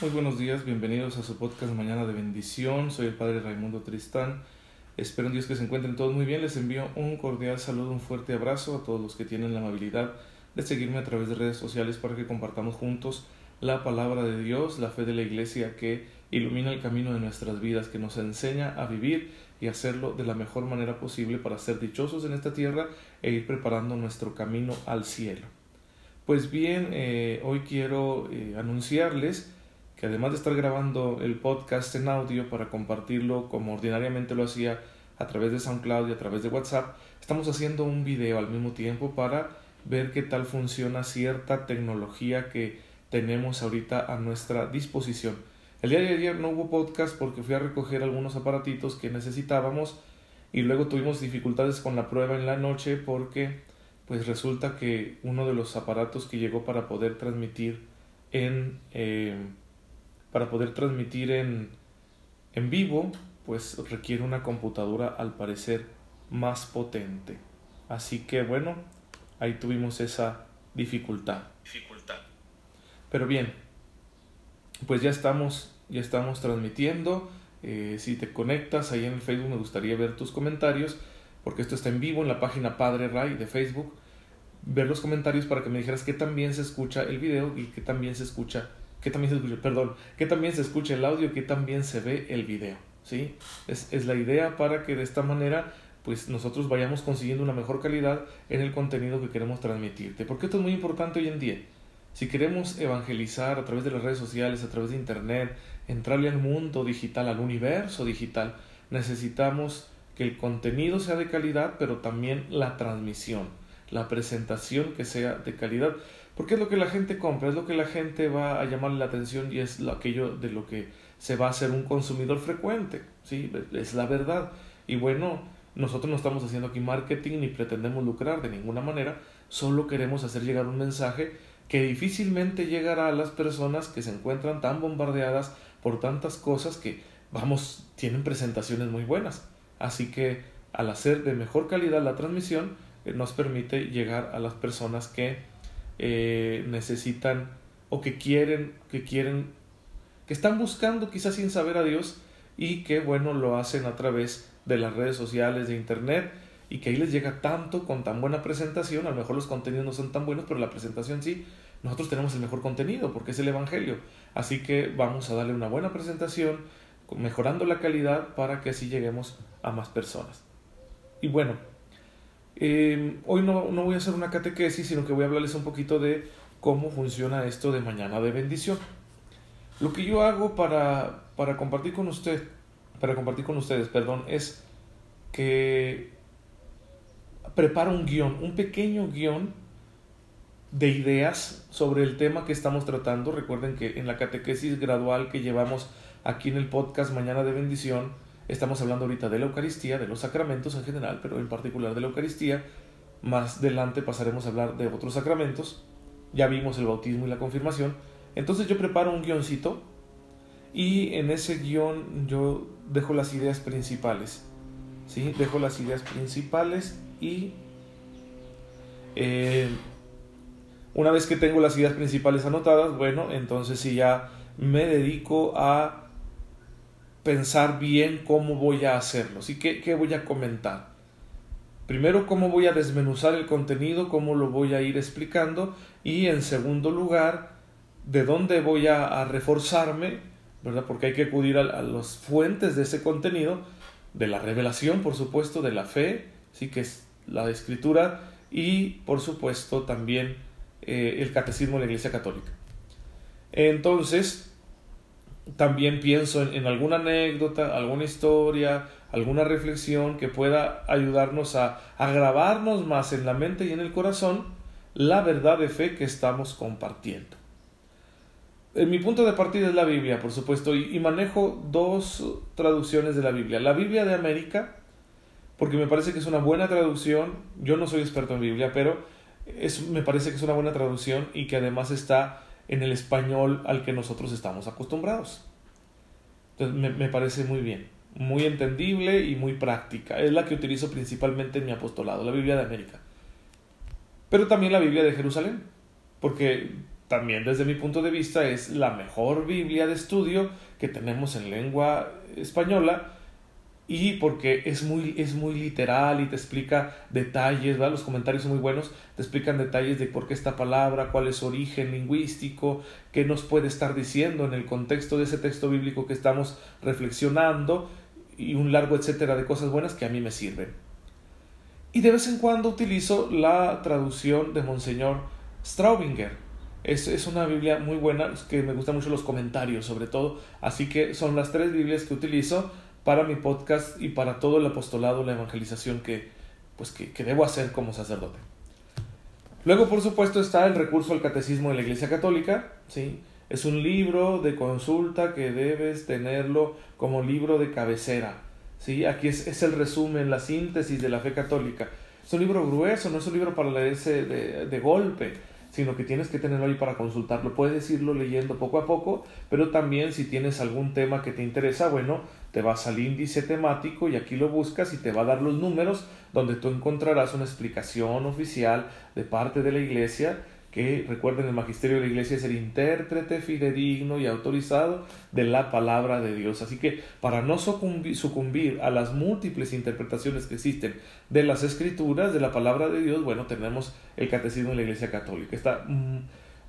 Muy buenos días, bienvenidos a su podcast Mañana de Bendición. Soy el Padre Raimundo Tristán. Espero en Dios que se encuentren todos muy bien. Les envío un cordial saludo, un fuerte abrazo a todos los que tienen la amabilidad de seguirme a través de redes sociales para que compartamos juntos la palabra de Dios, la fe de la Iglesia que ilumina el camino de nuestras vidas, que nos enseña a vivir y hacerlo de la mejor manera posible para ser dichosos en esta tierra e ir preparando nuestro camino al cielo. Pues bien, eh, hoy quiero eh, anunciarles que además de estar grabando el podcast en audio para compartirlo como ordinariamente lo hacía a través de SoundCloud y a través de WhatsApp, estamos haciendo un video al mismo tiempo para ver qué tal funciona cierta tecnología que tenemos ahorita a nuestra disposición. El día de ayer no hubo podcast porque fui a recoger algunos aparatitos que necesitábamos y luego tuvimos dificultades con la prueba en la noche porque pues resulta que uno de los aparatos que llegó para poder transmitir en eh, para poder transmitir en, en vivo pues requiere una computadora al parecer más potente. Así que bueno ahí tuvimos esa dificultad. Dificultad. Pero bien pues ya estamos ya estamos transmitiendo. Eh, si te conectas ahí en el Facebook me gustaría ver tus comentarios porque esto está en vivo en la página Padre Ray de Facebook, ver los comentarios para que me dijeras que también se escucha el video y que también se escucha, que también se escucha, perdón, que también se escucha el audio, que también se ve el video, ¿sí? Es, es la idea para que de esta manera pues nosotros vayamos consiguiendo una mejor calidad en el contenido que queremos transmitirte, porque esto es muy importante hoy en día. Si queremos evangelizar a través de las redes sociales, a través de internet, entrarle al mundo digital, al universo digital, necesitamos que el contenido sea de calidad, pero también la transmisión, la presentación que sea de calidad, porque es lo que la gente compra, es lo que la gente va a llamarle la atención y es lo, aquello de lo que se va a hacer un consumidor frecuente, ¿sí? Es la verdad. Y bueno, nosotros no estamos haciendo aquí marketing ni pretendemos lucrar de ninguna manera, solo queremos hacer llegar un mensaje que difícilmente llegará a las personas que se encuentran tan bombardeadas por tantas cosas que, vamos, tienen presentaciones muy buenas Así que al hacer de mejor calidad la transmisión nos permite llegar a las personas que eh, necesitan o que quieren, que quieren, que están buscando quizás sin saber a Dios y que bueno lo hacen a través de las redes sociales, de internet y que ahí les llega tanto con tan buena presentación, a lo mejor los contenidos no son tan buenos, pero la presentación sí, nosotros tenemos el mejor contenido porque es el Evangelio. Así que vamos a darle una buena presentación, mejorando la calidad para que así lleguemos a más personas. Y bueno, em, hoy no, no, voy a hacer una catequesis, sino que voy a hablarles un poquito de cómo funciona esto de mañana de bendición. Lo que yo hago para, para compartir con usted, para compartir con ustedes, perdón, es que preparo un guion, un pequeño guion de ideas sobre el tema que estamos tratando. Recuerden que en la catequesis gradual que llevamos aquí en el podcast Mañana de Bendición, estamos hablando ahorita de la Eucaristía, de los sacramentos en general, pero en particular de la Eucaristía. Más adelante pasaremos a hablar de otros sacramentos. Ya vimos el bautismo y la confirmación. Entonces yo preparo un guioncito y en ese guion yo dejo las ideas principales. ¿sí? Dejo las ideas principales y eh, una vez que tengo las ideas principales anotadas, bueno, entonces sí ya me dedico a pensar bien cómo voy a hacerlo. ¿sí? ¿Qué, ¿Qué voy a comentar? Primero, cómo voy a desmenuzar el contenido, cómo lo voy a ir explicando y en segundo lugar, de dónde voy a, reforzarme, ¿verdad? Porque hay que acudir a, las fuentes de ese contenido, de la revelación, por supuesto, de la fe, sí que es la escritura y, por supuesto, también eh, el catecismo de la Iglesia Católica. Entonces, también pienso en, alguna anécdota, alguna historia, alguna reflexión que pueda ayudarnos a, a grabarnos más en la mente y en el corazón la verdad de fe que estamos compartiendo. En mi punto de partida es la Biblia, por supuesto, y, manejo dos traducciones de la Biblia. La Biblia de América, porque me parece que es una buena traducción. Yo no soy experto en Biblia, pero es, me parece que es una buena traducción y que además está en el español al que nosotros estamos acostumbrados. Entonces me, parece muy bien, muy entendible y muy práctica. Es la que utilizo principalmente en mi apostolado, la Biblia de América. Pero también la Biblia de Jerusalén, porque también desde mi punto de vista es la mejor Biblia de estudio que tenemos en lengua española y porque es muy, es muy literal y te explica detalles, ¿verdad? los comentarios son muy buenos, te explican detalles de por qué esta palabra, cuál es su origen lingüístico, qué nos puede estar diciendo en el contexto de ese texto bíblico que estamos reflexionando y un largo etcétera de cosas buenas que a mí me sirven. Y de vez en cuando utilizo la traducción de Monseñor Straubinger. Es, es una Biblia muy buena, que me gustan mucho los comentarios sobre todo, así que son las tres Biblias que utilizo para mi podcast y para todo el apostolado, la evangelización que, pues, que, debo hacer como sacerdote. Luego, por supuesto, está el recurso al catecismo de la Iglesia Católica, ¿sí? Es un libro de consulta que debes tenerlo como libro de cabecera. ¿sí? Aquí es, es el resumen, la síntesis de la fe católica. Es un libro grueso, no es un libro para leerse de, de golpe sino que tienes que tenerlo ahí para consultarlo. Puedes irlo leyendo poco a poco, pero también si tienes algún tema que te interesa, bueno, te vas al índice temático y aquí lo buscas y te va a dar los números donde tú encontrarás una explicación oficial de parte de la iglesia que recuerden el magisterio de la iglesia es el intérprete fidedigno y autorizado de la palabra de Dios. Así que para no sucumbir, a las múltiples interpretaciones que existen de las escrituras, de la palabra de Dios, bueno, tenemos el catecismo de la iglesia católica. Está, mm,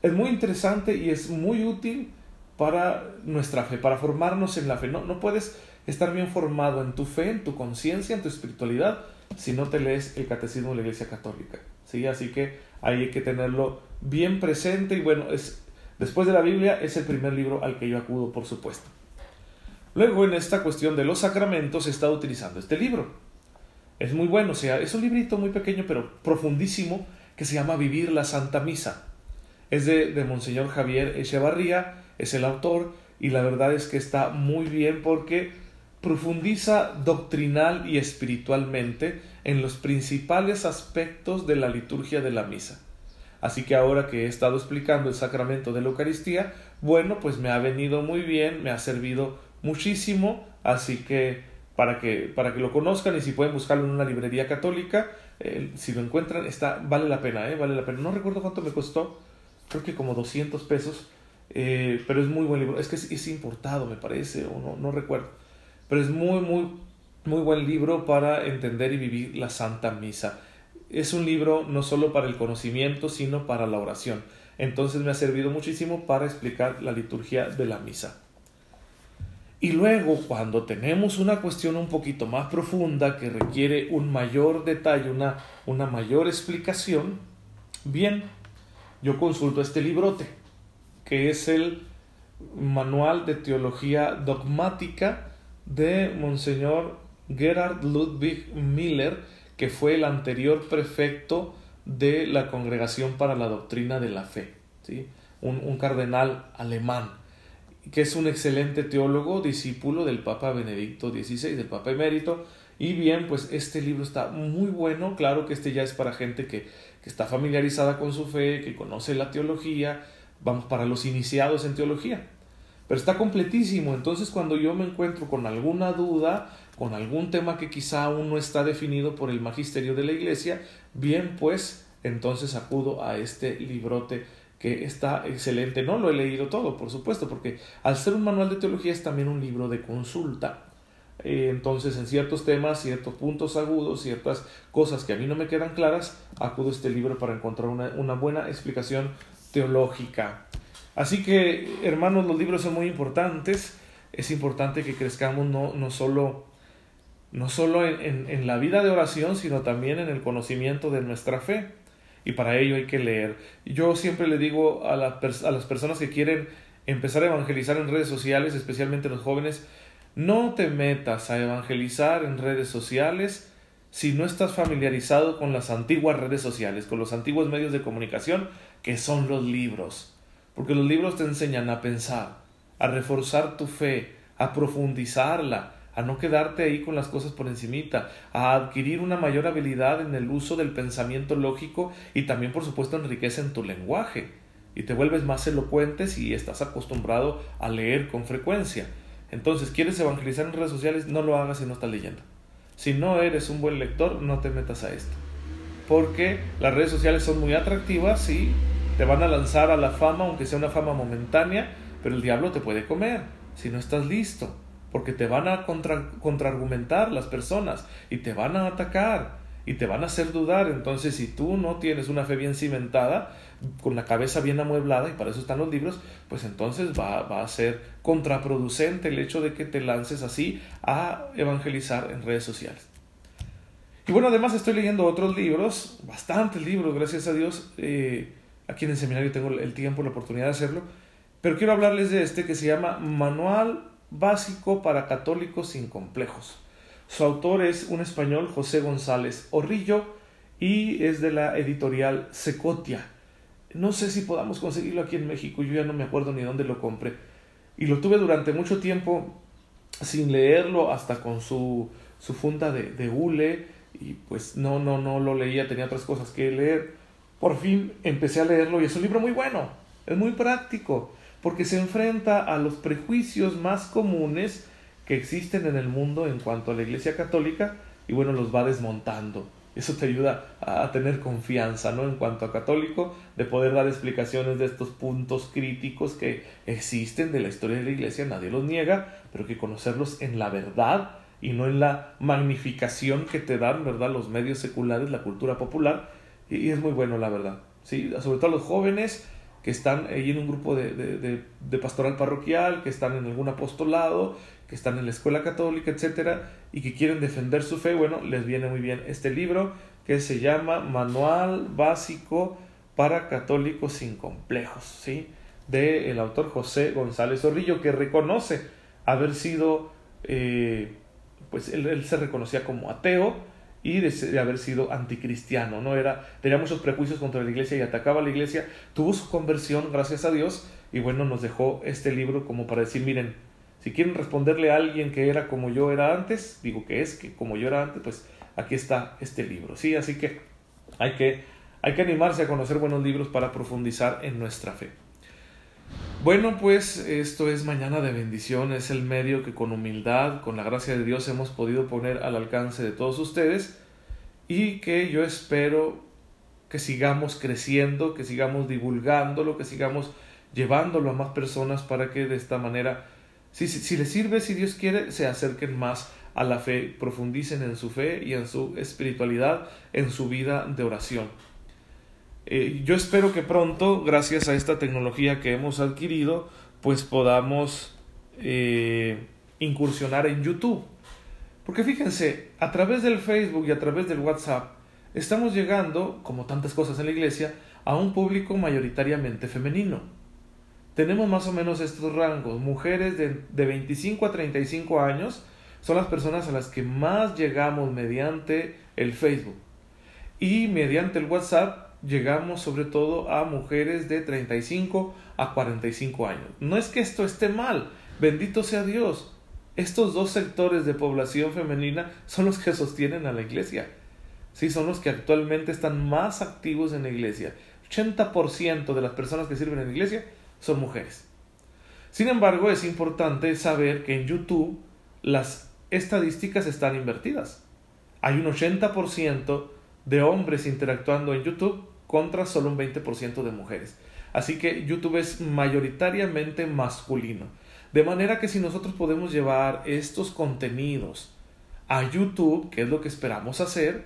es muy interesante y es muy útil para nuestra fe, para formarnos en la fe. No, no puedes estar bien formado en tu fe, en tu conciencia, en tu espiritualidad, si no te lees el catecismo de la iglesia católica. ¿sí? Así que ahí hay que tenerlo bien presente y bueno, es, después de la Biblia es el primer libro al que yo acudo, por supuesto. Luego en esta cuestión de los sacramentos he estado utilizando este libro. Es muy bueno, o sea, es un librito muy pequeño pero profundísimo que se llama Vivir la Santa Misa. Es de, de Monseñor Javier Echevarría, es el autor y la verdad es que está muy bien porque profundiza doctrinal y espiritualmente en los principales aspectos de la liturgia de la misa. Así que ahora que he estado explicando el sacramento de la Eucaristía, bueno, pues me ha venido muy bien, me ha servido muchísimo, así que para que, para que lo conozcan y si pueden buscarlo en una librería católica, eh, si lo encuentran, está, vale la pena, ¿eh? vale la pena. No recuerdo cuánto me costó, creo que como 200 pesos, eh, pero es muy buen libro. Es que es, importado, me parece, o no, no recuerdo. Pero es muy, muy, muy buen libro para entender y vivir la Santa Misa es un libro no solo para el conocimiento, sino para la oración. Entonces me ha servido muchísimo para explicar la liturgia de la misa. Y luego, cuando tenemos una cuestión un poquito más profunda que requiere un mayor detalle, una, una mayor explicación, bien, yo consulto este librote, que es el Manual de Teología Dogmática de Monseñor Gerhard Ludwig Miller, que fue el anterior prefecto de la Congregación para la Doctrina de la Fe, ¿sí? un, cardenal alemán, que es un excelente teólogo, discípulo del Papa Benedicto XVI, del Papa Emérito, y bien, pues este libro está muy bueno, claro que este ya es para gente que, que está familiarizada con su fe, que conoce la teología, vamos, para los iniciados en teología. Pero está completísimo, entonces cuando yo me encuentro con alguna duda, con algún tema que quizá aún no está definido por el magisterio de la iglesia, bien pues entonces acudo a este librote que está excelente. No lo he leído todo, por supuesto, porque al ser un manual de teología es también un libro de consulta. Eh, entonces, en ciertos temas, ciertos puntos agudos, ciertas cosas que a mí no me quedan claras, acudo a este libro para encontrar una, una buena explicación teológica. Así que, hermanos, los libros son muy importantes. Es importante que crezcamos no, no solo no solo en, en, la vida de oración, sino también en el conocimiento de nuestra fe. Y para ello hay que leer. Yo siempre le digo a, a las personas que quieren empezar a evangelizar en redes sociales, especialmente los jóvenes, no te metas a evangelizar en redes sociales si no estás familiarizado con las antiguas redes sociales, con los antiguos medios de comunicación, que son los libros. Porque los libros te enseñan a pensar, a reforzar tu fe, a profundizarla, a no quedarte ahí con las cosas por encimita, a adquirir una mayor habilidad en el uso del pensamiento lógico y también por supuesto enriquecen tu lenguaje y te vuelves más elocuente si estás acostumbrado a leer con frecuencia. Entonces, ¿quieres evangelizar en redes sociales? No lo hagas si no estás leyendo. Si no eres un buen lector, no te metas a esto. Porque las redes sociales son muy atractivas, sí, te van a lanzar a la fama, aunque sea una fama momentánea, pero el diablo te puede comer si no estás listo, porque te van a contra, contraargumentar las personas y te van a atacar y te van a hacer dudar. Entonces, si tú no tienes una fe bien cimentada, con la cabeza bien amueblada, y para eso están los libros, pues entonces va, va, a ser contraproducente el hecho de que te lances así a evangelizar en redes sociales. Y bueno, además estoy leyendo otros libros, bastantes libros, gracias a Dios. Eh, aquí en el seminario tengo el tiempo, la oportunidad de hacerlo. Pero quiero hablarles de este que se llama Manual Básico para Católicos sin Complejos. Su autor es un español, José González Orrillo, y es de la editorial Secotia. No sé si podamos conseguirlo aquí en México, yo ya no me acuerdo ni dónde lo compré. Y lo tuve durante mucho tiempo sin leerlo, hasta con su, su funda de, de hule y pues no, no, no lo leía, tenía otras cosas que leer. Por fin empecé a leerlo y es un libro muy bueno, es muy práctico, porque se enfrenta a los prejuicios más comunes que existen en el mundo en cuanto a la Iglesia Católica y bueno, los va desmontando. Eso te ayuda a tener confianza, ¿no? En cuanto a católico, de poder dar explicaciones de estos puntos críticos que existen de la historia de la Iglesia, nadie los niega, pero que conocerlos en la verdad y no en la magnificación que te dan, ¿verdad? Los medios seculares, la cultura popular, y, es muy bueno, la verdad. ¿sí? Sobre todo los jóvenes que están ahí en un grupo de, de, de, pastoral parroquial, que están en algún apostolado, que están en la escuela católica, etcétera, y que quieren defender su fe, bueno, les viene muy bien este libro que se llama Manual Básico para Católicos sin Complejos, ¿sí? De el autor José González Zorrillo, que reconoce haber sido eh, pues él, se reconocía como ateo y de, haber sido anticristiano, ¿no? Era, tenía muchos prejuicios contra la iglesia y atacaba a la iglesia, tuvo su conversión, gracias a Dios, y bueno, nos dejó este libro como para decir, miren, si quieren responderle a alguien que era como yo era antes, digo que es que como yo era antes, pues aquí está este libro, ¿sí? Así que hay que, hay que animarse a conocer buenos libros para profundizar en nuestra fe. Bueno, pues esto es Mañana de Bendición, es el medio que con humildad, con la gracia de Dios hemos podido poner al alcance de todos ustedes y que yo espero que sigamos creciendo, que sigamos divulgándolo, que sigamos llevándolo a más personas para que de esta manera, si, si, les sirve, si Dios quiere, se acerquen más a la fe, profundicen en su fe y en su espiritualidad, en su vida de oración. Eh, yo espero que pronto, gracias a esta tecnología que hemos adquirido, pues podamos eh, incursionar en YouTube. Porque fíjense, a través del Facebook y a través del WhatsApp, estamos llegando, como tantas cosas en la iglesia, a un público mayoritariamente femenino. Tenemos más o menos estos rangos. Mujeres de, de 25 a 35 años son las personas a las que más llegamos mediante el Facebook. Y mediante el WhatsApp llegamos sobre todo a mujeres de 35 a 45 años. No es que esto esté mal, bendito sea Dios. Estos dos sectores de población femenina son los que sostienen a la iglesia. Sí, son los que actualmente están más activos en la iglesia. 80% de las personas que sirven en la iglesia son mujeres. Sin embargo, es importante saber que en YouTube las estadísticas están invertidas. Hay un 80% de hombres interactuando en YouTube contra solo un 20% de mujeres. Así que YouTube es mayoritariamente masculino. De manera que si nosotros podemos llevar estos contenidos a YouTube, que es lo que esperamos hacer,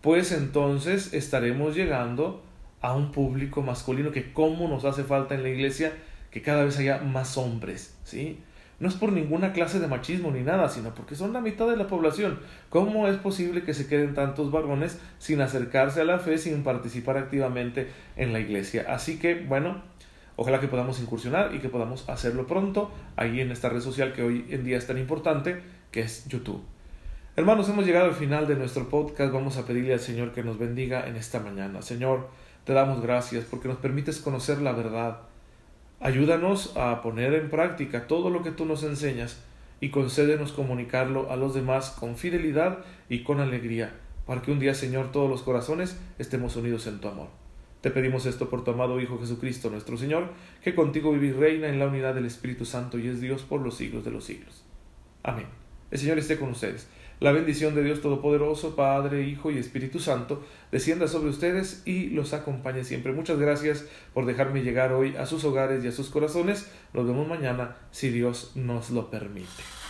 pues entonces estaremos llegando a un público masculino que como nos hace falta en la iglesia que cada vez haya más hombres, ¿sí? No es por ninguna clase de machismo ni nada, sino porque son la mitad de la población. ¿Cómo es posible que se queden tantos varones sin acercarse a la fe, sin participar activamente en la iglesia? Así que, bueno, ojalá que podamos incursionar y que podamos hacerlo pronto ahí en esta red social que hoy en día es tan importante, que es YouTube. Hermanos, hemos llegado al final de nuestro podcast. Vamos a pedirle al Señor que nos bendiga en esta mañana. Señor, te damos gracias porque nos permites conocer la verdad Ayúdanos a poner en práctica todo lo que tú nos enseñas y concédenos comunicarlo a los demás con fidelidad y con alegría, para que un día, Señor, todos los corazones estemos unidos en tu amor. Te pedimos esto por tu amado Hijo Jesucristo, nuestro Señor, que contigo vive y reina en la unidad del Espíritu Santo y es Dios por los siglos de los siglos. Amén. El Señor esté con ustedes. La bendición de Dios Todopoderoso, Padre, Hijo y Espíritu Santo, descienda sobre ustedes y los acompañe siempre. Muchas gracias por dejarme llegar hoy a sus hogares y a sus corazones. Nos vemos mañana si Dios nos lo permite.